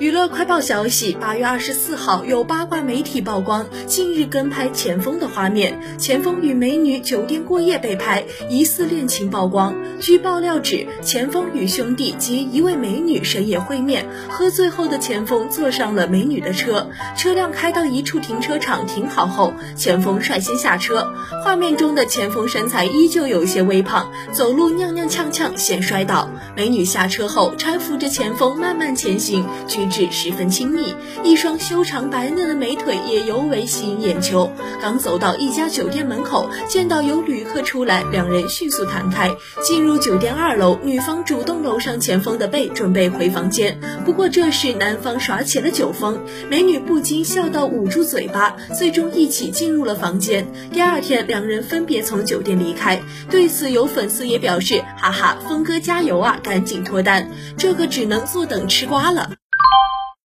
娱乐快报消息，八月二十四号，有八卦媒体曝光近日跟拍钱枫的画面，钱枫与美女酒店过夜被拍，疑似恋情曝光。据爆料指，钱枫与兄弟及一位美女深夜会面，喝醉后的钱枫坐上了美女的车，车辆开到一处停车场停好后，钱枫率先下车。画面中的钱枫身材依旧有些微胖，走路踉踉跄跄，险摔倒。美女下车后搀扶着钱枫慢慢前行，举。至十分亲密，一双修长白嫩的美腿也尤为吸引眼球。刚走到一家酒店门口，见到有旅客出来，两人迅速弹开，进入酒店二楼。女方主动搂上前锋的背，准备回房间。不过这时男方耍起了酒疯，美女不禁笑到捂住嘴巴，最终一起进入了房间。第二天，两人分别从酒店离开。对此，有粉丝也表示：“哈哈，峰哥加油啊，赶紧脱单，这可只能坐等吃瓜了。”